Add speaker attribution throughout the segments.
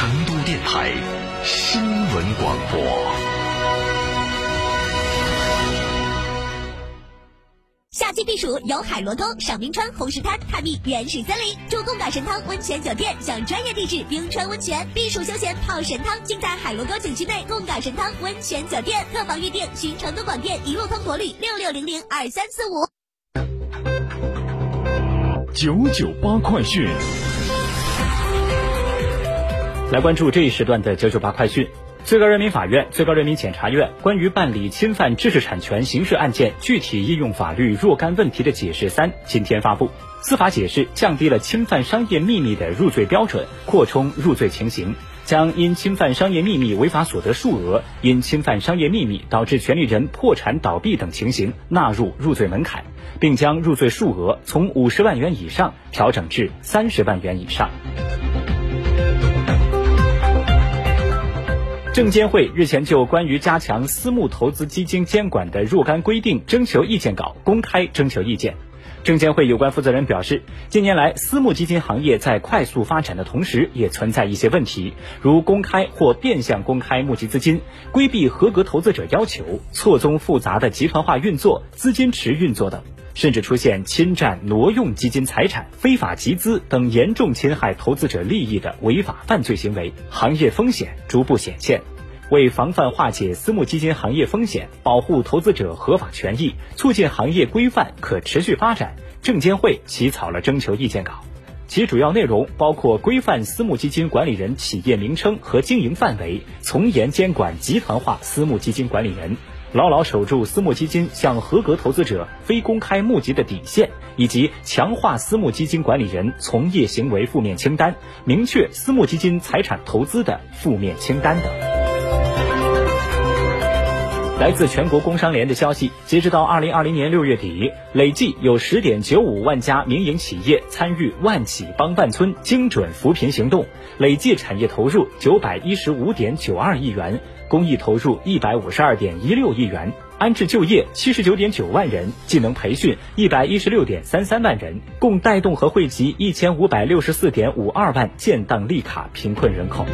Speaker 1: 成都电台新闻广播。
Speaker 2: 夏季避暑游海螺沟、赏冰川、红石滩，探秘原始森林，住贡嘎神汤温泉酒店，享专业地质冰川温泉，避暑休闲泡神汤，尽在海螺沟景区内贡嘎神汤温泉酒店。客房预订，寻成都广电一路通国旅六六零零二三四五。
Speaker 3: 九九八快讯，
Speaker 4: 来关注这一时段的九九八快讯。最高人民法院、最高人民检察院关于办理侵犯知识产权刑事案件具体应用法律若干问题的解释三今天发布。司法解释降低了侵犯商业秘密的入罪标准，扩充入罪情形，将因侵犯商业秘密违法所得数额、因侵犯商业秘密导致权利人破产倒闭等情形纳入入罪门槛，并将入罪数额从五十万元以上调整至三十万元以上。证监会日前就关于加强私募投资基金监管的若干规定征求意见稿公开征求意见。证监会有关负责人表示，近年来私募基金行业在快速发展的同时，也存在一些问题，如公开或变相公开募集资金、规避合格投资者要求、错综复杂的集团化运作、资金池运作等，甚至出现侵占、挪用基金财产、非法集资等严重侵害投资者利益的违法犯罪行为，行业风险逐步显现。为防范化解私募基金行业风险，保护投资者合法权益，促进行业规范可持续发展，证监会起草了征求意见稿。其主要内容包括规范私募基金管理人企业名称和经营范围，从严监管集团化私募基金管理人，牢牢守住私募基金向合格投资者非公开募集的底线，以及强化私募基金管理人从业行为负面清单，明确私募基金财产投资的负面清单等。来自全国工商联的消息，截止到二零二零年六月底，累计有十点九五万家民营企业参与“万企帮万村”精准扶贫行动，累计产业投入九百一十五点九二亿元，公益投入一百五十二点一六亿元，安置就业七十九点九万人，技能培训一百一十六点三三万人，共带动和惠及一千五百六十四点五二万建档立卡贫困人口。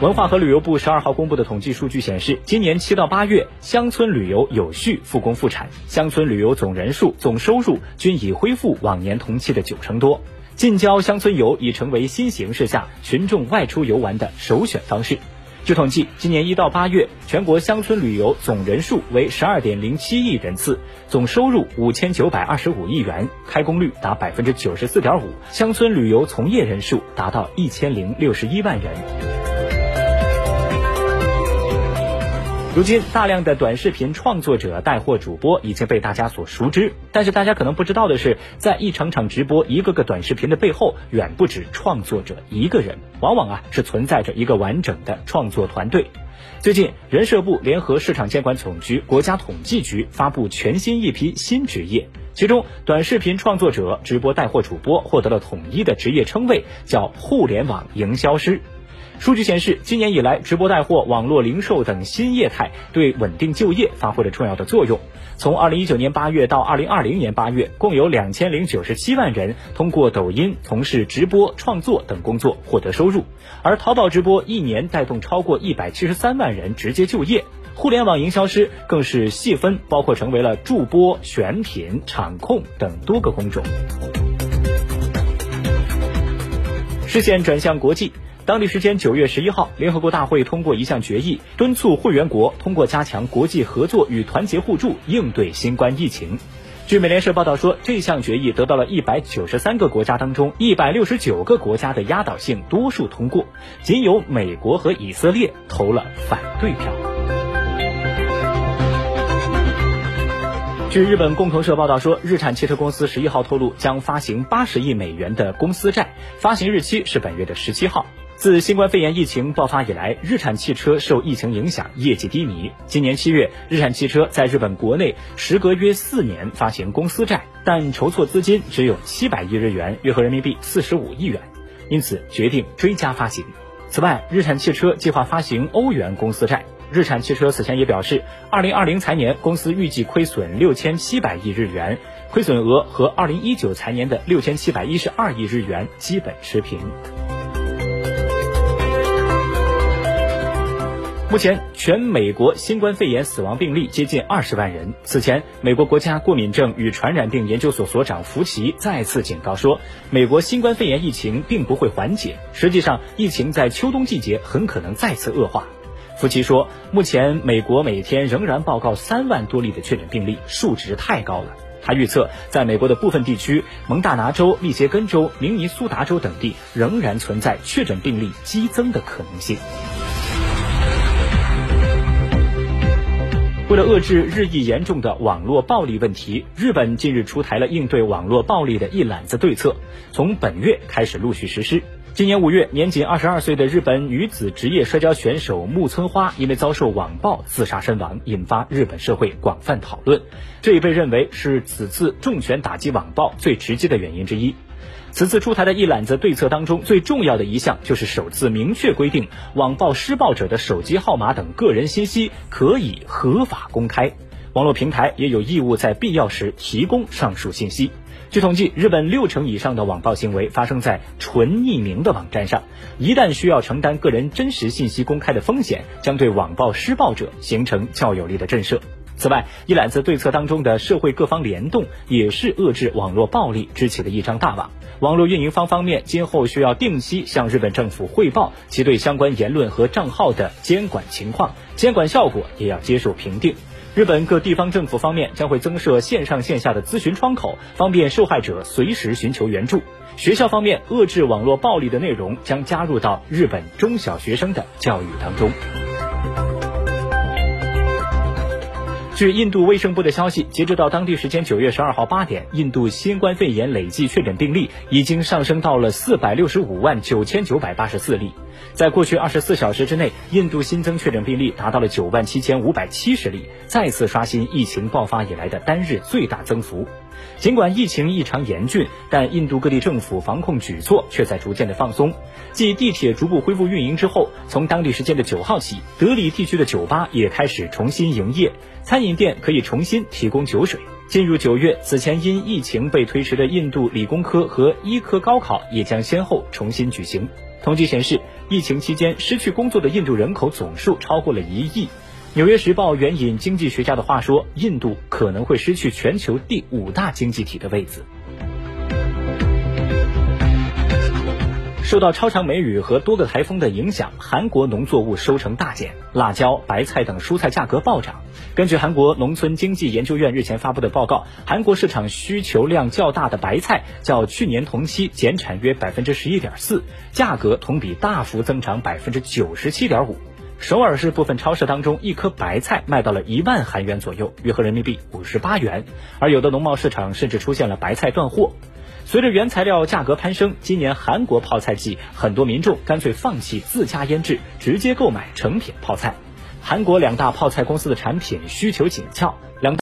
Speaker 4: 文化和旅游部十二号公布的统计数据显示，今年七到八月，乡村旅游有序复工复产，乡村旅游总人数、总收入均已恢复往年同期的九成多。近郊乡村游已成为新形势下群众外出游玩的首选方式。据统计，今年一到八月，全国乡村旅游总人数为十二点零七亿人次，总收入五千九百二十五亿元，开工率达百分之九十四点五，乡村旅游从业人数达到一千零六十一万人。如今，大量的短视频创作者、带货主播已经被大家所熟知。但是，大家可能不知道的是，在一场场直播、一个个短视频的背后，远不止创作者一个人，往往啊是存在着一个完整的创作团队。最近，人社部联合市场监管总局、国家统计局发布全新一批新职业，其中，短视频创作者、直播带货主播获得了统一的职业称谓，叫互联网营销师。数据显示，今年以来，直播带货、网络零售等新业态对稳定就业发挥了重要的作用。从二零一九年八月到二零二零年八月，共有两千零九十七万人通过抖音从事直播创作等工作获得收入，而淘宝直播一年带动超过一百七十三万人直接就业。互联网营销师更是细分，包括成为了助播、选品、场控等多个工种。视线转向国际。当地时间九月十一号，联合国大会通过一项决议，敦促会员国通过加强国际合作与团结互助应对新冠疫情。据美联社报道说，这项决议得到了一百九十三个国家当中一百六十九个国家的压倒性多数通过，仅有美国和以色列投了反对票。据日本共同社报道说，日产汽车公司十一号透露将发行八十亿美元的公司债，发行日期是本月的十七号。自新冠肺炎疫情爆发以来，日产汽车受疫情影响，业绩低迷。今年七月，日产汽车在日本国内时隔约四年发行公司债，但筹措资金只有七百亿日元，约合人民币四十五亿元，因此决定追加发行。此外，日产汽车计划发行欧元公司债。日产汽车此前也表示，二零二零财年公司预计亏损六千七百亿日元，亏损额和二零一九财年的六千七百一十二亿日元基本持平。目前，全美国新冠肺炎死亡病例接近二十万人。此前，美国国家过敏症与传染病研究所所长福奇再次警告说，美国新冠肺炎疫情并不会缓解，实际上，疫情在秋冬季节很可能再次恶化。福奇说，目前美国每天仍然报告三万多例的确诊病例，数值太高了。他预测，在美国的部分地区，蒙大拿州、密歇根州、明尼苏达州等地仍然存在确诊病例激增的可能性。为了遏制日益严重的网络暴力问题，日本近日出台了应对网络暴力的一揽子对策，从本月开始陆续实施。今年五月，年仅二十二岁的日本女子职业摔跤选手木村花因为遭受网暴自杀身亡，引发日本社会广泛讨论。这也被认为是此次重拳打击网暴最直接的原因之一。此次出台的一揽子对策当中，最重要的一项就是首次明确规定，网暴施暴者的手机号码等个人信息可以合法公开，网络平台也有义务在必要时提供上述信息。据统计，日本六成以上的网暴行为发生在纯匿名的网站上，一旦需要承担个人真实信息公开的风险，将对网暴施暴者形成较有力的震慑。此外，一揽子对策当中的社会各方联动，也是遏制网络暴力支起的一张大网。网络运营方方面今后需要定期向日本政府汇报其对相关言论和账号的监管情况，监管效果也要接受评定。日本各地方政府方面将会增设线上线下的咨询窗口，方便受害者随时寻求援助。学校方面，遏制网络暴力的内容将加入到日本中小学生的教育当中。据印度卫生部的消息，截止到当地时间九月十二号八点，印度新冠肺炎累计确诊病例已经上升到了四百六十五万九千九百八十四例。在过去二十四小时之内，印度新增确诊病例达到了九万七千五百七十例，再次刷新疫情爆发以来的单日最大增幅。尽管疫情异常严峻，但印度各地政府防控举措却在逐渐的放松。继地铁逐步恢复运营之后，从当地时间的九号起，德里地区的酒吧也开始重新营业，餐饮店可以重新提供酒水。进入九月，此前因疫情被推迟的印度理工科和医科高考也将先后重新举行。统计显示，疫情期间失去工作的印度人口总数超过了一亿。纽约时报援引经济学家的话说，印度可能会失去全球第五大经济体的位子。受到超强梅雨和多个台风的影响，韩国农作物收成大减，辣椒、白菜等蔬菜价格暴涨。根据韩国农村经济研究院日前发布的报告，韩国市场需求量较大的白菜较去年同期减产约百分之十一点四，价格同比大幅增长百分之九十七点五。首尔市部分超市当中，一颗白菜卖到了一万韩元左右，约合人民币五十八元，而有的农贸市场甚至出现了白菜断货。随着原材料价格攀升，今年韩国泡菜季，很多民众干脆放弃自家腌制，直接购买成品泡菜。韩国两大泡菜公司的产品需求紧俏，两。